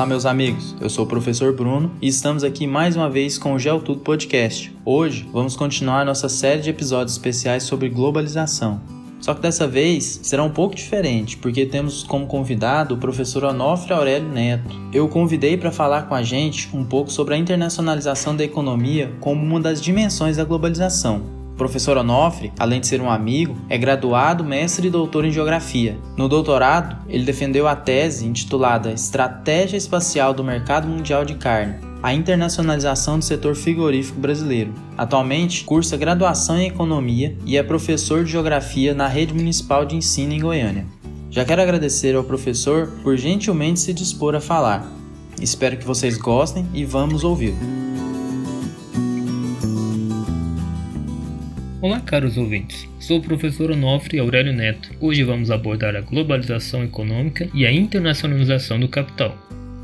Olá, meus amigos. Eu sou o professor Bruno e estamos aqui mais uma vez com o Geotudo Podcast. Hoje vamos continuar nossa série de episódios especiais sobre globalização. Só que dessa vez será um pouco diferente, porque temos como convidado o professor Onofre Aurélio Neto. Eu o convidei para falar com a gente um pouco sobre a internacionalização da economia como uma das dimensões da globalização professor Onofre, além de ser um amigo, é graduado, mestre e doutor em geografia. No doutorado, ele defendeu a tese intitulada Estratégia Espacial do Mercado Mundial de Carne, a internacionalização do setor frigorífico brasileiro. Atualmente, cursa graduação em economia e é professor de geografia na rede municipal de ensino em Goiânia. Já quero agradecer ao professor por gentilmente se dispor a falar. Espero que vocês gostem e vamos ouvi-lo. Olá, caros ouvintes. Sou o professor Onofre Aurélio Neto. Hoje vamos abordar a globalização econômica e a internacionalização do capital.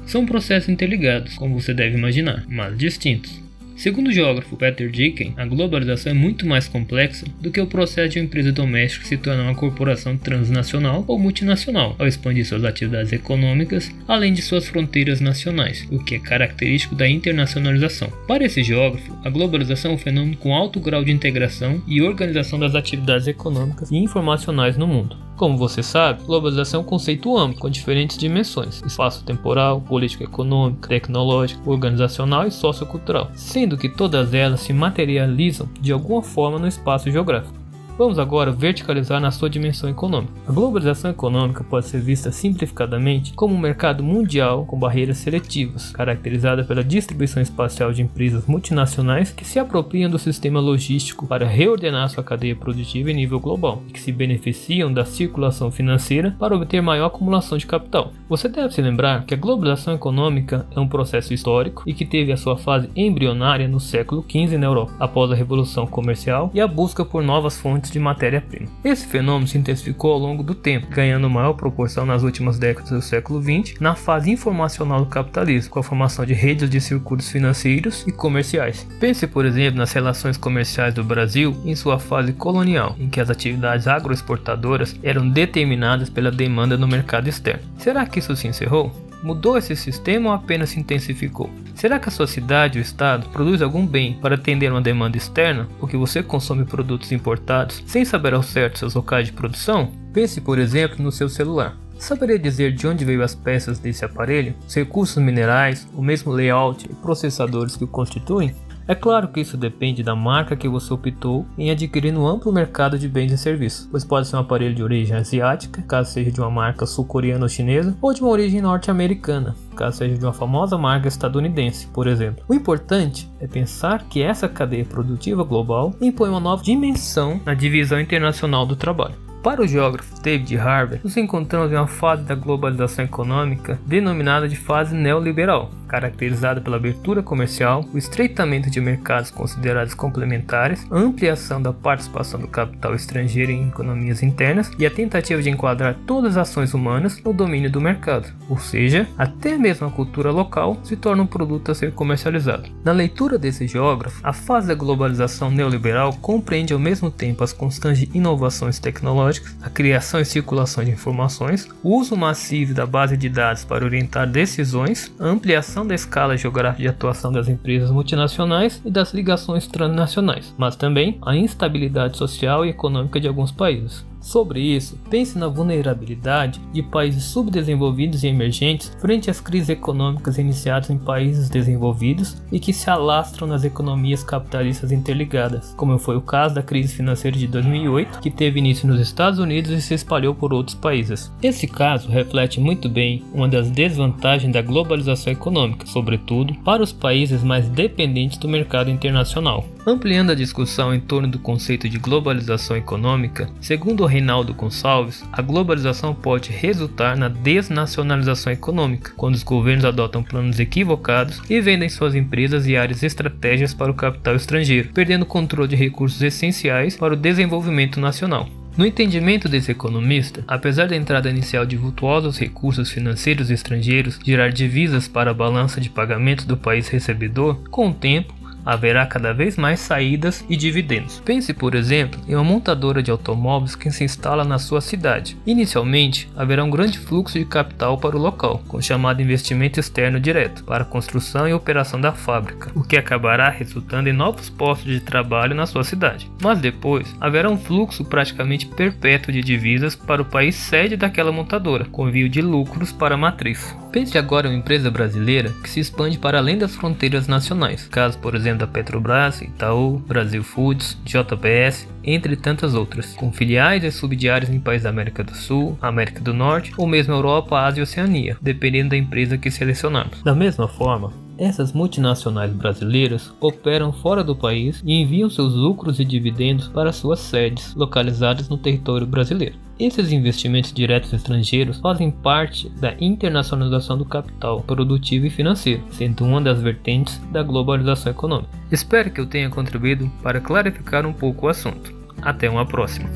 São processos interligados, como você deve imaginar, mas distintos. Segundo o geógrafo Peter Dicken, a globalização é muito mais complexa do que o processo de uma empresa doméstica se tornar uma corporação transnacional ou multinacional, ao expandir suas atividades econômicas além de suas fronteiras nacionais, o que é característico da internacionalização. Para esse geógrafo, a globalização é um fenômeno com alto grau de integração e organização das atividades econômicas e informacionais no mundo. Como você sabe, globalização é um conceito amplo, com diferentes dimensões: espaço temporal, político econômico, tecnológico, organizacional e sociocultural, sendo que todas elas se materializam de alguma forma no espaço geográfico. Vamos agora verticalizar na sua dimensão econômica. A globalização econômica pode ser vista simplificadamente como um mercado mundial com barreiras seletivas, caracterizada pela distribuição espacial de empresas multinacionais que se apropriam do sistema logístico para reordenar sua cadeia produtiva em nível global e que se beneficiam da circulação financeira para obter maior acumulação de capital. Você deve se lembrar que a globalização econômica é um processo histórico e que teve a sua fase embrionária no século XV na Europa, após a Revolução Comercial e a busca por novas fontes de matéria-prima. Esse fenômeno se intensificou ao longo do tempo, ganhando maior proporção nas últimas décadas do século XX, na fase informacional do capitalismo, com a formação de redes de circuitos financeiros e comerciais. Pense, por exemplo, nas relações comerciais do Brasil em sua fase colonial, em que as atividades agroexportadoras eram determinadas pela demanda no mercado externo. Será que isso se encerrou? Mudou esse sistema ou apenas se intensificou? Será que a sua cidade ou estado produz algum bem para atender uma demanda externa, porque você consome produtos importados sem saber ao certo seus locais de produção? Pense, por exemplo, no seu celular. Saberia dizer de onde veio as peças desse aparelho, os recursos minerais, o mesmo layout e processadores que o constituem? É claro que isso depende da marca que você optou em adquirir no amplo mercado de bens e serviços, pois pode ser um aparelho de origem asiática, caso seja de uma marca sul-coreana ou chinesa, ou de uma origem norte-americana, caso seja de uma famosa marca estadunidense, por exemplo. O importante é pensar que essa cadeia produtiva global impõe uma nova dimensão na divisão internacional do trabalho. Para o geógrafo David Harvey, nos encontramos em uma fase da globalização econômica denominada de fase neoliberal, caracterizada pela abertura comercial, o estreitamento de mercados considerados complementares, ampliação da participação do capital estrangeiro em economias internas e a tentativa de enquadrar todas as ações humanas no domínio do mercado, ou seja, até mesmo a cultura local se torna um produto a ser comercializado. Na leitura desse geógrafo, a fase da globalização neoliberal compreende ao mesmo tempo as constantes inovações tecnológicas a criação e circulação de informações, o uso massivo da base de dados para orientar decisões, a ampliação da escala geográfica de atuação das empresas multinacionais e das ligações transnacionais, mas também a instabilidade social e econômica de alguns países. Sobre isso, pense na vulnerabilidade de países subdesenvolvidos e emergentes frente às crises econômicas iniciadas em países desenvolvidos e que se alastram nas economias capitalistas interligadas, como foi o caso da crise financeira de 2008, que teve início nos Estados Unidos e se espalhou por outros países. Esse caso reflete muito bem uma das desvantagens da globalização econômica, sobretudo para os países mais dependentes do mercado internacional. Ampliando a discussão em torno do conceito de globalização econômica, segundo Reinaldo Gonçalves, a globalização pode resultar na desnacionalização econômica, quando os governos adotam planos equivocados e vendem suas empresas e áreas estratégias para o capital estrangeiro, perdendo o controle de recursos essenciais para o desenvolvimento nacional. No entendimento desse economista, apesar da entrada inicial de vultuosos recursos financeiros estrangeiros gerar divisas para a balança de pagamento do país recebedor, com o tempo, haverá cada vez mais saídas e dividendos. Pense, por exemplo, em uma montadora de automóveis que se instala na sua cidade. Inicialmente, haverá um grande fluxo de capital para o local, com o chamado investimento externo direto, para a construção e operação da fábrica, o que acabará resultando em novos postos de trabalho na sua cidade. Mas depois, haverá um fluxo praticamente perpétuo de divisas para o país sede daquela montadora, com envio de lucros para a matriz. Pense agora em uma empresa brasileira que se expande para além das fronteiras nacionais, caso por exemplo da Petrobras, Itaú, Brasil Foods, JBS, entre tantas outras, com filiais e subdiárias em países da América do Sul, América do Norte ou mesmo Europa, Ásia e Oceania, dependendo da empresa que selecionarmos. Da mesma forma, essas multinacionais brasileiras operam fora do país e enviam seus lucros e dividendos para suas sedes, localizadas no território brasileiro. Esses investimentos diretos estrangeiros fazem parte da internacionalização do capital produtivo e financeiro, sendo uma das vertentes da globalização econômica. Espero que eu tenha contribuído para clarificar um pouco o assunto. Até uma próxima!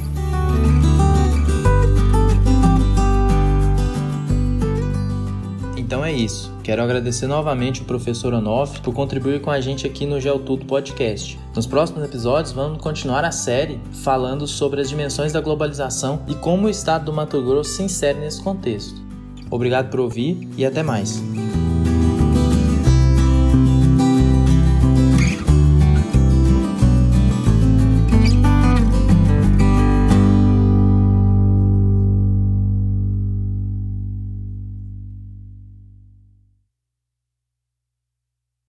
Então é isso. Quero agradecer novamente o professor Onofre por contribuir com a gente aqui no Geotudo Podcast. Nos próximos episódios vamos continuar a série falando sobre as dimensões da globalização e como o estado do Mato Grosso se insere nesse contexto. Obrigado por ouvir e até mais.